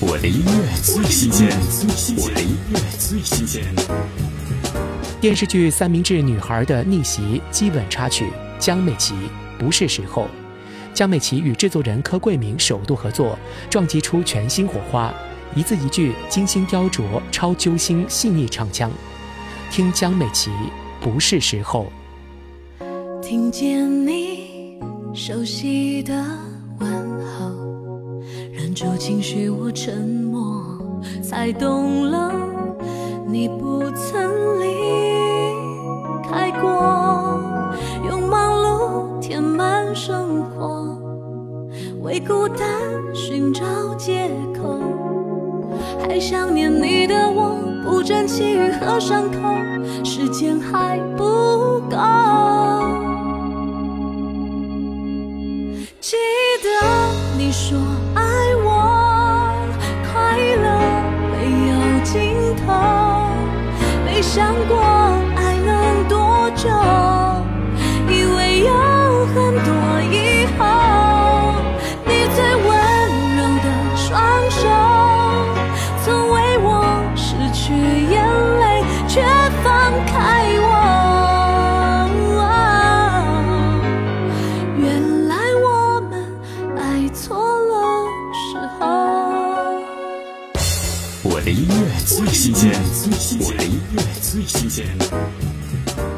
我的音乐最新鲜，我的音乐最新鲜。电视剧《三明治女孩的逆袭》基本插曲，江美琪不是时候。江美琪与制作人柯桂明首度合作，撞击出全新火花，一字一句精心雕琢，超揪心细腻唱腔。听江美琪不是时候。听见你熟悉的问。住情绪，我沉默，才懂了你不曾离开过。用忙碌填满生活，为孤单寻找借口。还想念你的我，不争气与和伤口，时间还不够。记得你说想过。我的音乐最新鲜我的音乐最新鲜。